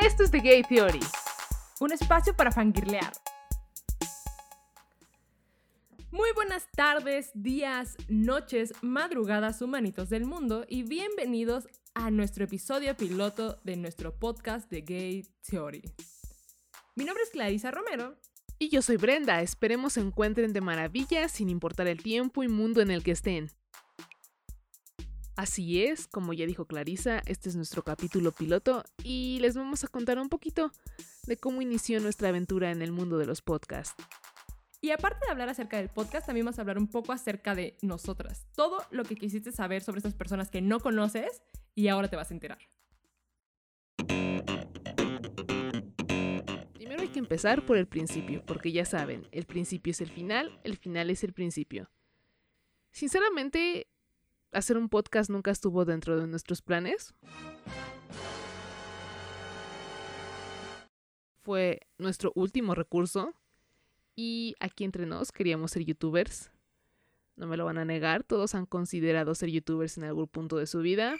Esto es The Gay Theory. Un espacio para fangirlear. Muy buenas tardes, días, noches, madrugadas, humanitos del mundo y bienvenidos a nuestro episodio piloto de nuestro podcast The Gay Theory. Mi nombre es Clarisa Romero. Y yo soy Brenda, esperemos se encuentren de maravilla sin importar el tiempo y mundo en el que estén. Así es, como ya dijo Clarisa, este es nuestro capítulo piloto y les vamos a contar un poquito de cómo inició nuestra aventura en el mundo de los podcasts. Y aparte de hablar acerca del podcast, también vamos a hablar un poco acerca de nosotras. Todo lo que quisiste saber sobre estas personas que no conoces y ahora te vas a enterar. Primero hay que empezar por el principio, porque ya saben, el principio es el final, el final es el principio. Sinceramente, hacer un podcast nunca estuvo dentro de nuestros planes. Fue nuestro último recurso y aquí entre nos queríamos ser youtubers. No me lo van a negar, todos han considerado ser youtubers en algún punto de su vida.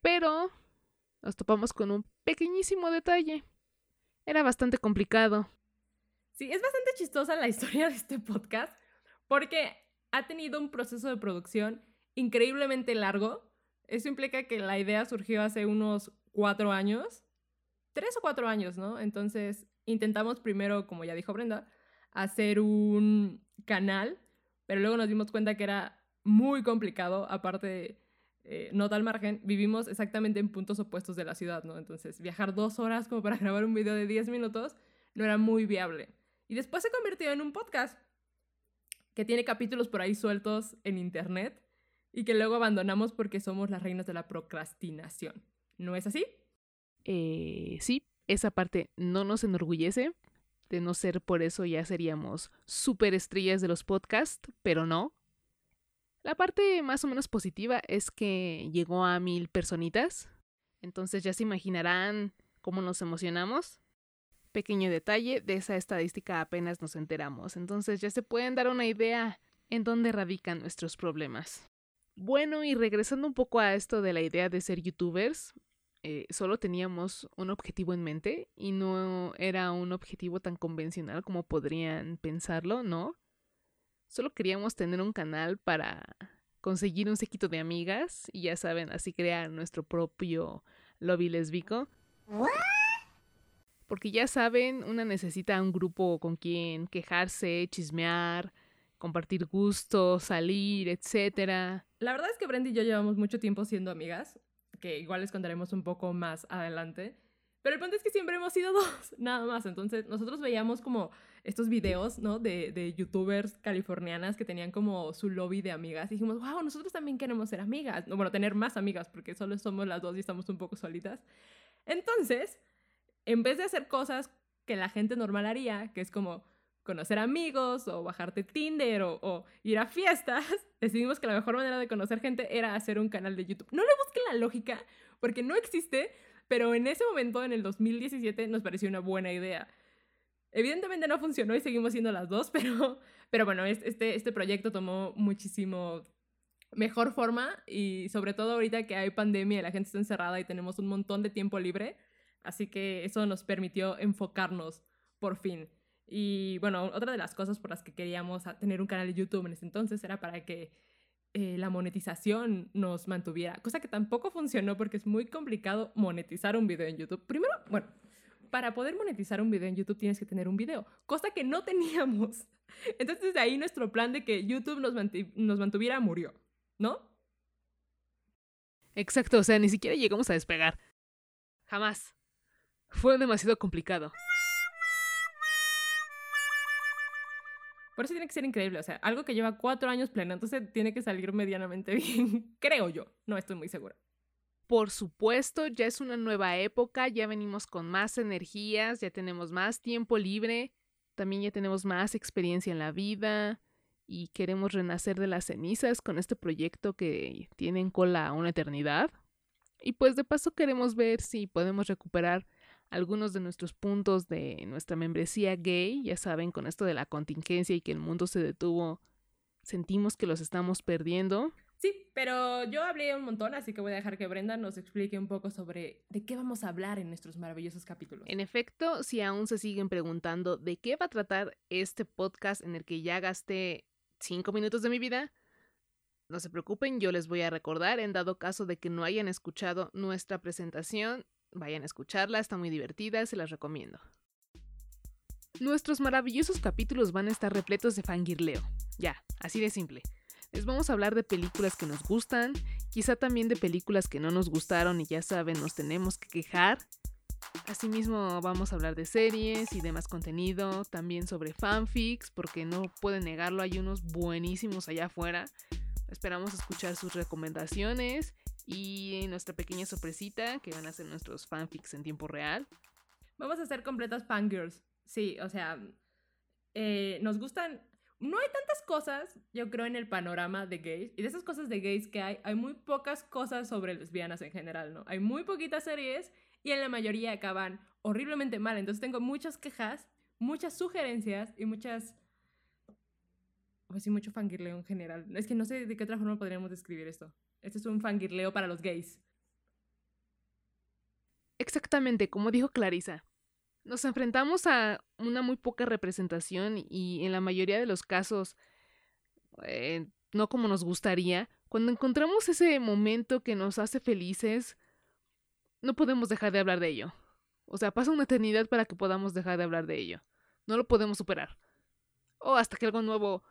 Pero nos topamos con un pequeñísimo detalle. Era bastante complicado. Sí, es bastante chistosa la historia de este podcast porque ha tenido un proceso de producción increíblemente largo. Eso implica que la idea surgió hace unos cuatro años, tres o cuatro años, ¿no? Entonces intentamos primero, como ya dijo Brenda, hacer un canal, pero luego nos dimos cuenta que era muy complicado, aparte, eh, nota al margen, vivimos exactamente en puntos opuestos de la ciudad, ¿no? Entonces viajar dos horas como para grabar un video de diez minutos no era muy viable. Y después se convirtió en un podcast que tiene capítulos por ahí sueltos en internet y que luego abandonamos porque somos las reinas de la procrastinación. ¿No es así? Eh, sí, esa parte no nos enorgullece. De no ser por eso ya seríamos super estrellas de los podcasts, pero no. La parte más o menos positiva es que llegó a mil personitas. Entonces ya se imaginarán cómo nos emocionamos pequeño detalle, de esa estadística apenas nos enteramos, entonces ya se pueden dar una idea en dónde radican nuestros problemas. Bueno, y regresando un poco a esto de la idea de ser youtubers, eh, solo teníamos un objetivo en mente y no era un objetivo tan convencional como podrían pensarlo, ¿no? Solo queríamos tener un canal para conseguir un sequito de amigas y ya saben, así crear nuestro propio lobby lesbico. Porque ya saben, una necesita un grupo con quien quejarse, chismear, compartir gustos, salir, etc. La verdad es que Brenda y yo llevamos mucho tiempo siendo amigas, que igual les contaremos un poco más adelante. Pero el punto es que siempre hemos sido dos, nada más. Entonces, nosotros veíamos como estos videos, ¿no? De, de youtubers californianas que tenían como su lobby de amigas. Y dijimos, wow, nosotros también queremos ser amigas. Bueno, tener más amigas, porque solo somos las dos y estamos un poco solitas. Entonces, en vez de hacer cosas que la gente normal haría, que es como conocer amigos o bajarte Tinder o, ir a fiestas, decidimos que la mejor manera de conocer gente era hacer un canal de YouTube. No le busquen la lógica porque no existe, pero en ese momento, en el 2017, nos pareció una buena idea. Evidentemente no funcionó y seguimos siendo las dos, pero, pero bueno, este, este proyecto tomó muchísimo mejor forma y sobre todo ahorita que hay pandemia y la gente está encerrada y tenemos un montón de tiempo libre, Así que eso nos permitió enfocarnos por fin. Y bueno, otra de las cosas por las que queríamos tener un canal de YouTube en ese entonces era para que eh, la monetización nos mantuviera, cosa que tampoco funcionó porque es muy complicado monetizar un video en YouTube. Primero, bueno, para poder monetizar un video en YouTube tienes que tener un video, cosa que no teníamos. Entonces de ahí nuestro plan de que YouTube nos, nos mantuviera murió, ¿no? Exacto, o sea, ni siquiera llegamos a despegar. Jamás. Fue demasiado complicado. Por eso tiene que ser increíble, o sea, algo que lleva cuatro años entonces tiene que salir medianamente bien, creo yo, no estoy muy segura. Por supuesto, ya es una nueva época, ya venimos con más energías, ya tenemos más tiempo libre, también ya tenemos más experiencia en la vida y queremos renacer de las cenizas con este proyecto que tiene en cola una eternidad. Y pues de paso queremos ver si podemos recuperar algunos de nuestros puntos de nuestra membresía gay, ya saben, con esto de la contingencia y que el mundo se detuvo, sentimos que los estamos perdiendo. Sí, pero yo hablé un montón, así que voy a dejar que Brenda nos explique un poco sobre de qué vamos a hablar en nuestros maravillosos capítulos. En efecto, si aún se siguen preguntando de qué va a tratar este podcast en el que ya gasté cinco minutos de mi vida, no se preocupen, yo les voy a recordar, en dado caso de que no hayan escuchado nuestra presentación, vayan a escucharla, está muy divertida, se las recomiendo. Nuestros maravillosos capítulos van a estar repletos de fangirleo. Ya, así de simple. Les vamos a hablar de películas que nos gustan, quizá también de películas que no nos gustaron y ya saben, nos tenemos que quejar. Asimismo vamos a hablar de series y demás contenido, también sobre fanfics, porque no pueden negarlo, hay unos buenísimos allá afuera. Esperamos escuchar sus recomendaciones y nuestra pequeña sorpresita que van a ser nuestros fanfics en tiempo real. Vamos a ser completas fangirls. Sí, o sea, eh, nos gustan no hay tantas cosas, yo creo, en el panorama de gays. Y de esas cosas de gays que hay, hay muy pocas cosas sobre lesbianas en general, ¿no? Hay muy poquitas series y en la mayoría acaban horriblemente mal. Entonces tengo muchas quejas, muchas sugerencias y muchas... Pues sí, mucho fangirleo en general. Es que no sé de qué otra forma podríamos describir esto. Este es un fangirleo para los gays. Exactamente, como dijo Clarisa nos enfrentamos a una muy poca representación y en la mayoría de los casos eh, no como nos gustaría. Cuando encontramos ese momento que nos hace felices, no podemos dejar de hablar de ello. O sea, pasa una eternidad para que podamos dejar de hablar de ello. No lo podemos superar. O hasta que algo nuevo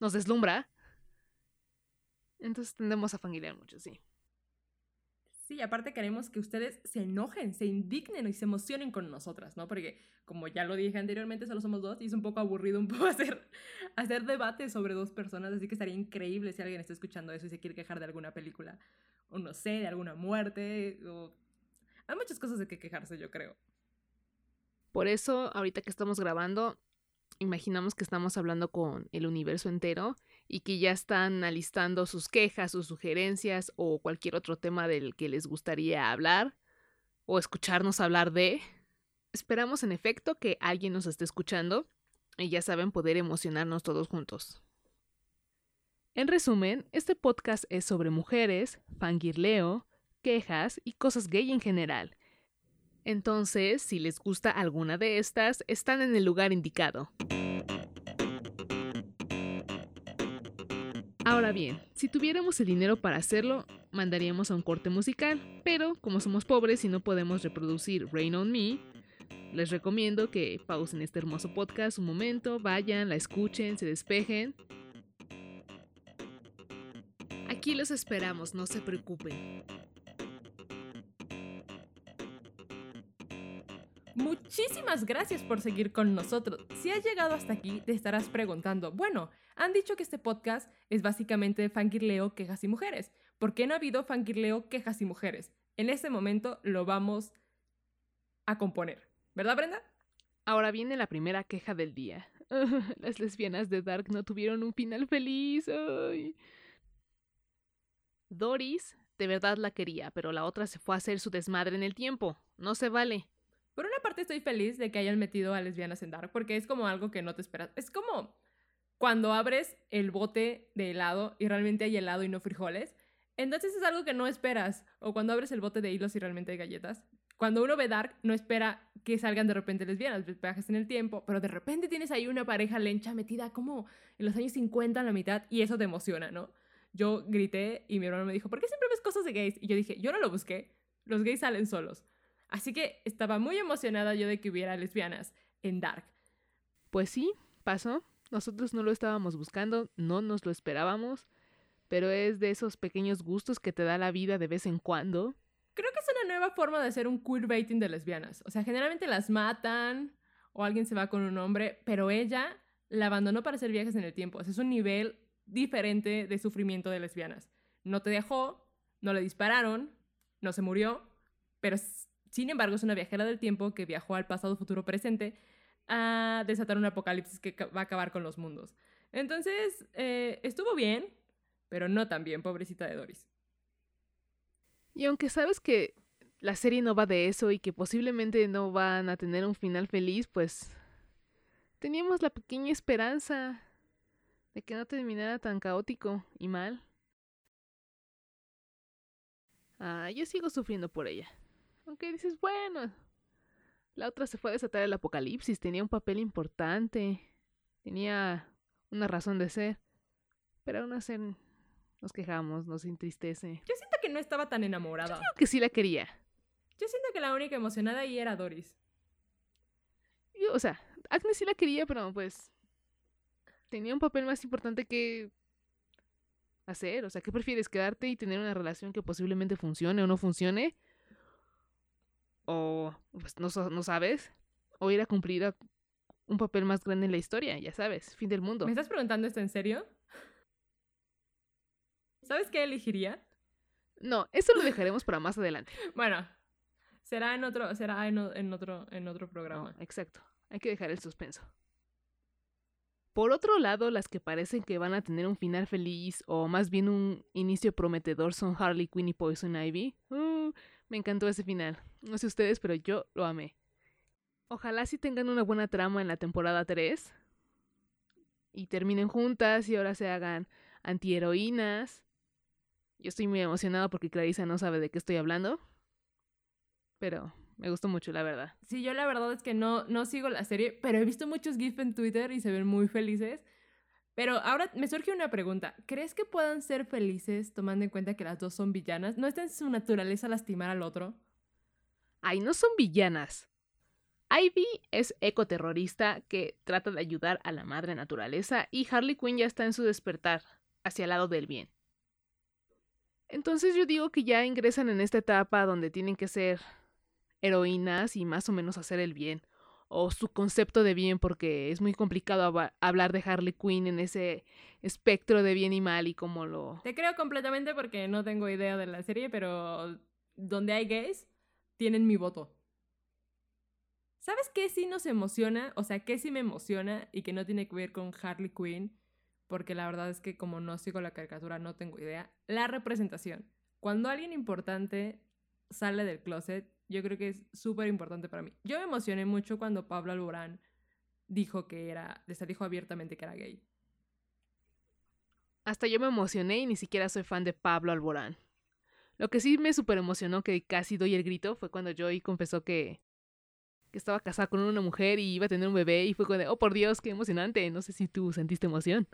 nos deslumbra. Entonces tendemos a familiar mucho, sí. Sí, aparte queremos que ustedes se enojen, se indignen y se emocionen con nosotras, ¿no? Porque, como ya lo dije anteriormente, solo somos dos y es un poco aburrido un poco hacer, hacer debate sobre dos personas, así que estaría increíble si alguien está escuchando eso y se quiere quejar de alguna película, o no sé, de alguna muerte, o... Hay muchas cosas de que quejarse, yo creo. Por eso, ahorita que estamos grabando, imaginamos que estamos hablando con el universo entero y que ya están alistando sus quejas, sus sugerencias o cualquier otro tema del que les gustaría hablar o escucharnos hablar de. Esperamos en efecto que alguien nos esté escuchando y ya saben poder emocionarnos todos juntos. En resumen, este podcast es sobre mujeres, fangirleo, quejas y cosas gay en general. Entonces, si les gusta alguna de estas, están en el lugar indicado. Ahora bien, si tuviéramos el dinero para hacerlo, mandaríamos a un corte musical, pero como somos pobres y no podemos reproducir Rain on Me, les recomiendo que pausen este hermoso podcast un momento, vayan, la escuchen, se despejen. Aquí los esperamos, no se preocupen. Muchísimas gracias por seguir con nosotros. Si has llegado hasta aquí, te estarás preguntando, bueno, han dicho que este podcast es básicamente fangirleo, quejas y mujeres. ¿Por qué no ha habido fangirleo, quejas y mujeres? En este momento lo vamos a componer. ¿Verdad, Brenda? Ahora viene la primera queja del día. Las lesbianas de Dark no tuvieron un final feliz. Doris de verdad la quería, pero la otra se fue a hacer su desmadre en el tiempo. No se vale. Por una parte estoy feliz de que hayan metido a lesbianas en Dark, porque es como algo que no te esperas. Es como cuando abres el bote de helado y realmente hay helado y no frijoles, entonces es algo que no esperas. O cuando abres el bote de hilos y realmente hay galletas. Cuando uno ve Dark, no espera que salgan de repente lesbianas, viajes en el tiempo, pero de repente tienes ahí una pareja lencha metida como en los años 50 en la mitad y eso te emociona, ¿no? Yo grité y mi hermano me dijo, ¿por qué siempre ves cosas de gays? Y yo dije, yo no lo busqué, los gays salen solos. Así que estaba muy emocionada yo de que hubiera lesbianas en Dark. Pues sí, pasó. Nosotros no lo estábamos buscando, no nos lo esperábamos, pero es de esos pequeños gustos que te da la vida de vez en cuando. Creo que es una nueva forma de hacer un queerbaiting de lesbianas. O sea, generalmente las matan o alguien se va con un hombre, pero ella la abandonó para hacer viajes en el tiempo. O sea, es un nivel diferente de sufrimiento de lesbianas. No te dejó, no le dispararon, no se murió, pero sin embargo es una viajera del tiempo que viajó al pasado, futuro, presente a desatar un apocalipsis que va a acabar con los mundos. Entonces, eh, estuvo bien, pero no tan bien, pobrecita de Doris. Y aunque sabes que la serie no va de eso y que posiblemente no van a tener un final feliz, pues teníamos la pequeña esperanza de que no terminara tan caótico y mal. Ah, yo sigo sufriendo por ella. Aunque dices, bueno, la otra se fue a desatar el apocalipsis, tenía un papel importante, tenía una razón de ser. Pero aún así nos quejamos, nos entristece. Yo siento que no estaba tan enamorada. Yo creo que sí la quería. Yo siento que la única emocionada ahí era Doris. Yo, o sea, Agnes sí la quería, pero pues tenía un papel más importante que hacer. O sea, ¿qué prefieres? ¿Quedarte y tener una relación que posiblemente funcione o no funcione? O pues no, no sabes. O ir a cumplir un papel más grande en la historia, ya sabes, fin del mundo. ¿Me estás preguntando esto en serio? ¿Sabes qué elegiría? No, eso lo dejaremos para más adelante. Bueno, será en otro, será en, otro, en otro programa. exacto. Hay que dejar el suspenso. Por otro lado, las que parecen que van a tener un final feliz o más bien un inicio prometedor son Harley Quinn y Poison Ivy. Uh, me encantó ese final. No sé ustedes, pero yo lo amé. Ojalá sí tengan una buena trama en la temporada 3 y terminen juntas y ahora se hagan antiheroínas. Yo estoy muy emocionada porque Clarissa no sabe de qué estoy hablando. Pero me gustó mucho, la verdad. Sí, yo la verdad es que no, no sigo la serie, pero he visto muchos GIFs en Twitter y se ven muy felices. Pero ahora me surge una pregunta. ¿Crees que puedan ser felices tomando en cuenta que las dos son villanas? ¿No está en su naturaleza lastimar al otro? Ay, no son villanas. Ivy es ecoterrorista que trata de ayudar a la madre naturaleza y Harley Quinn ya está en su despertar hacia el lado del bien. Entonces yo digo que ya ingresan en esta etapa donde tienen que ser heroínas y más o menos hacer el bien, o su concepto de bien, porque es muy complicado hablar de Harley Quinn en ese espectro de bien y mal y cómo lo... Te creo completamente porque no tengo idea de la serie, pero donde hay gays, tienen mi voto. ¿Sabes qué sí nos emociona? O sea, qué sí me emociona y que no tiene que ver con Harley Quinn, porque la verdad es que como no sigo la caricatura no tengo idea. La representación. Cuando alguien importante sale del closet, yo creo que es súper importante para mí. Yo me emocioné mucho cuando Pablo Alborán dijo que era, dijo abiertamente que era gay. Hasta yo me emocioné y ni siquiera soy fan de Pablo Alborán. Lo que sí me súper emocionó, que casi doy el grito, fue cuando Joey confesó que, que estaba casada con una mujer y iba a tener un bebé y fue cuando, oh por Dios, qué emocionante. No sé si tú sentiste emoción.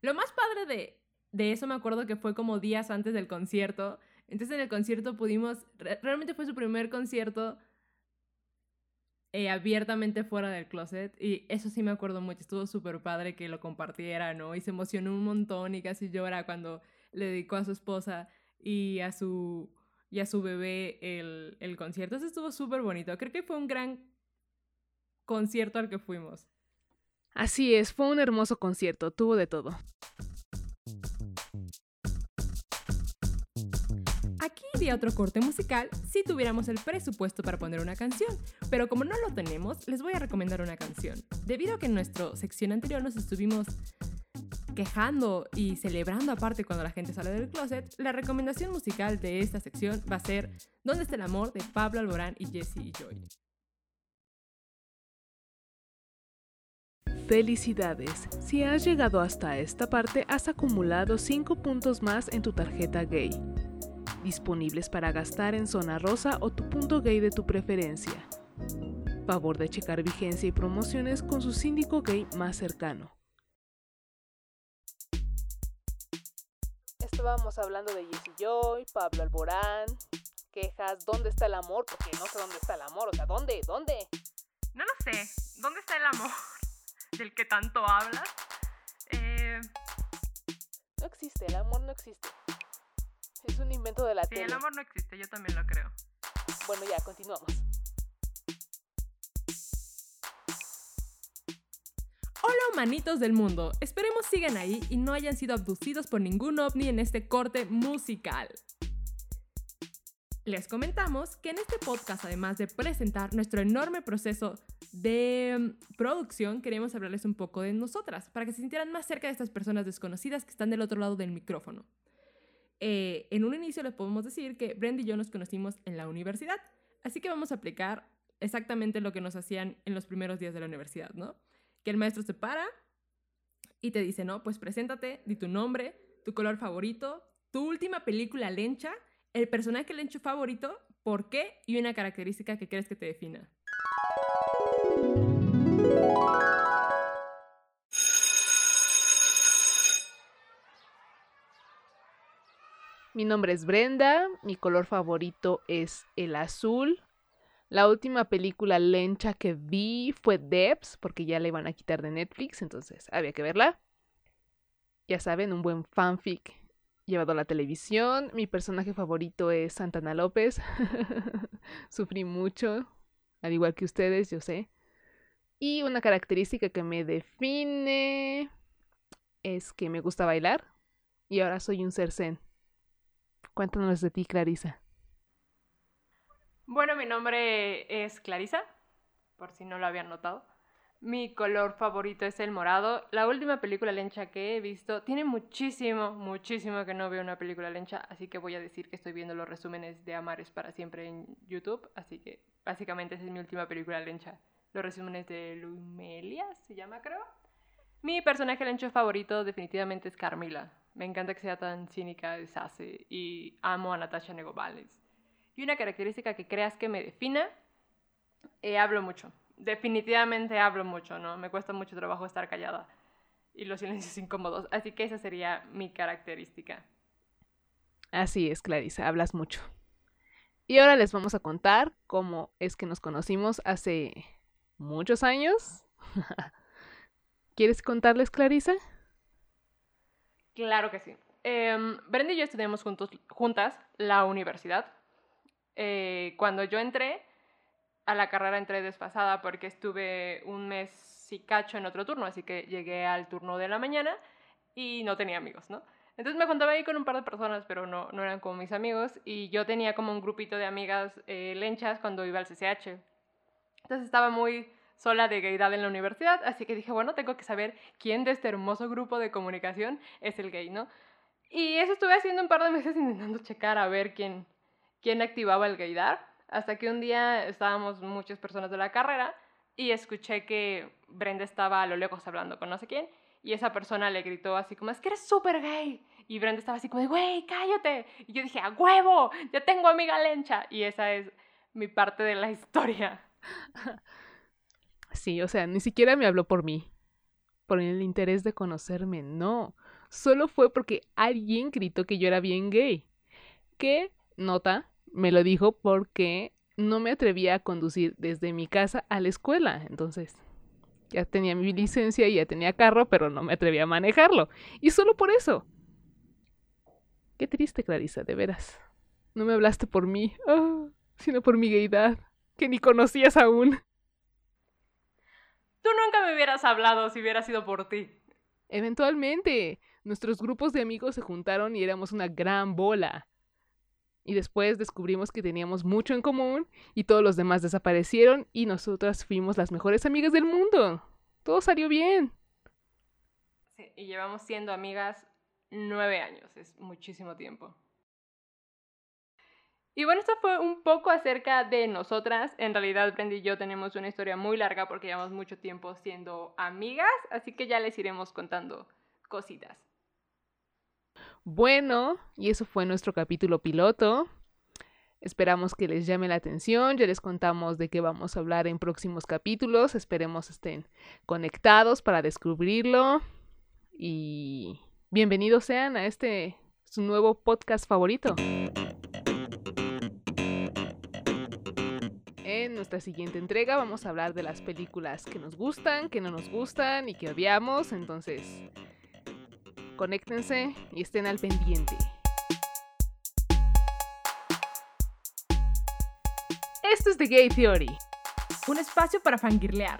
Lo más padre de, de eso me acuerdo que fue como días antes del concierto entonces en el concierto pudimos, realmente fue su primer concierto eh, abiertamente fuera del closet y eso sí me acuerdo mucho, estuvo súper padre que lo compartiera, ¿no? Y se emocionó un montón y casi llora cuando le dedicó a su esposa y a su, y a su bebé el, el concierto. Eso estuvo súper bonito, creo que fue un gran concierto al que fuimos. Así es, fue un hermoso concierto, tuvo de todo. Otro corte musical si tuviéramos el presupuesto para poner una canción, pero como no lo tenemos, les voy a recomendar una canción. Debido a que en nuestra sección anterior nos estuvimos quejando y celebrando aparte cuando la gente sale del closet, la recomendación musical de esta sección va a ser ¿Dónde está el amor? de Pablo Alborán y Jesse y Joy. Felicidades, si has llegado hasta esta parte has acumulado 5 puntos más en tu tarjeta gay disponibles para gastar en zona rosa o tu punto gay de tu preferencia. Favor de checar vigencia y promociones con su síndico gay más cercano. Estábamos hablando de Jesse Joy, Pablo Alborán, quejas, ¿dónde está el amor? Porque no sé dónde está el amor, o sea, ¿dónde? ¿Dónde? No lo sé, ¿dónde está el amor del que tanto hablas? Eh... No existe, el amor no existe. Es un invento de la sí, el amor no existe, yo también lo creo. Bueno, ya, continuamos. Hola humanitos del mundo, esperemos sigan ahí y no hayan sido abducidos por ningún ovni en este corte musical. Les comentamos que en este podcast, además de presentar nuestro enorme proceso de mm, producción, queremos hablarles un poco de nosotras, para que se sintieran más cerca de estas personas desconocidas que están del otro lado del micrófono. Eh, en un inicio les podemos decir que Brenda y yo nos conocimos en la universidad, así que vamos a aplicar exactamente lo que nos hacían en los primeros días de la universidad, ¿no? Que el maestro se para y te dice, no, pues preséntate, di tu nombre, tu color favorito, tu última película lencha el personaje lencho favorito, por qué y una característica que crees que te defina. Mi nombre es Brenda, mi color favorito es el azul. La última película lencha que vi fue Debs, porque ya la iban a quitar de Netflix, entonces había que verla. Ya saben, un buen fanfic llevado a la televisión. Mi personaje favorito es Santana López. Sufrí mucho, al igual que ustedes, yo sé. Y una característica que me define es que me gusta bailar y ahora soy un ser zen. Cuéntanos de ti, Clarisa. Bueno, mi nombre es Clarisa, por si no lo habían notado. Mi color favorito es el morado. La última película lencha que he visto, tiene muchísimo, muchísimo que no veo una película lencha, así que voy a decir que estoy viendo los resúmenes de Amares para siempre en YouTube, así que básicamente esa es mi última película lencha. Los resúmenes de Lumelia, se llama creo. Mi personaje lencho favorito definitivamente es Carmila. Me encanta que sea tan cínica, deshace y amo a Natasha Negovales. Y una característica que creas que me defina, eh, hablo mucho. Definitivamente hablo mucho, ¿no? Me cuesta mucho trabajo estar callada y los silencios incómodos. Así que esa sería mi característica. Así es, Clarisa, hablas mucho. Y ahora les vamos a contar cómo es que nos conocimos hace muchos años. ¿Quieres contarles, Clarisa? Claro que sí. Eh, Brenda y yo estudiamos juntos, juntas la universidad. Eh, cuando yo entré a la carrera entré desfasada porque estuve un mes y cacho en otro turno, así que llegué al turno de la mañana y no tenía amigos, ¿no? Entonces me contaba ahí con un par de personas, pero no, no eran como mis amigos, y yo tenía como un grupito de amigas eh, lenchas cuando iba al CCH. Entonces estaba muy sola de gaydad en la universidad, así que dije, bueno, tengo que saber quién de este hermoso grupo de comunicación es el gay, ¿no? Y eso estuve haciendo un par de meses intentando checar a ver quién, quién activaba el gaydar, hasta que un día estábamos muchas personas de la carrera y escuché que Brenda estaba a lo lejos hablando con no sé quién, y esa persona le gritó así como, es que eres súper gay. Y Brenda estaba así como güey, cállate. Y yo dije, a huevo, ya tengo amiga lencha. Y esa es mi parte de la historia. Sí, o sea, ni siquiera me habló por mí, por el interés de conocerme, no. Solo fue porque alguien gritó que yo era bien gay. ¿Qué nota? Me lo dijo porque no me atrevía a conducir desde mi casa a la escuela. Entonces, ya tenía mi licencia y ya tenía carro, pero no me atrevía a manejarlo. Y solo por eso. Qué triste, Clarisa, de veras. No me hablaste por mí, oh, sino por mi gaydad, que ni conocías aún. Tú nunca me hubieras hablado si hubiera sido por ti. Eventualmente, nuestros grupos de amigos se juntaron y éramos una gran bola. Y después descubrimos que teníamos mucho en común y todos los demás desaparecieron y nosotras fuimos las mejores amigas del mundo. Todo salió bien. Sí, y llevamos siendo amigas nueve años, es muchísimo tiempo. Y bueno, esto fue un poco acerca de nosotras. En realidad, Brenda y yo tenemos una historia muy larga porque llevamos mucho tiempo siendo amigas, así que ya les iremos contando cositas. Bueno, y eso fue nuestro capítulo piloto. Esperamos que les llame la atención, ya les contamos de qué vamos a hablar en próximos capítulos, esperemos estén conectados para descubrirlo y bienvenidos sean a este su nuevo podcast favorito. En nuestra siguiente entrega vamos a hablar de las películas que nos gustan, que no nos gustan y que odiamos, entonces conéctense y estén al pendiente. Esto es The Gay Theory. Un espacio para fangirlear,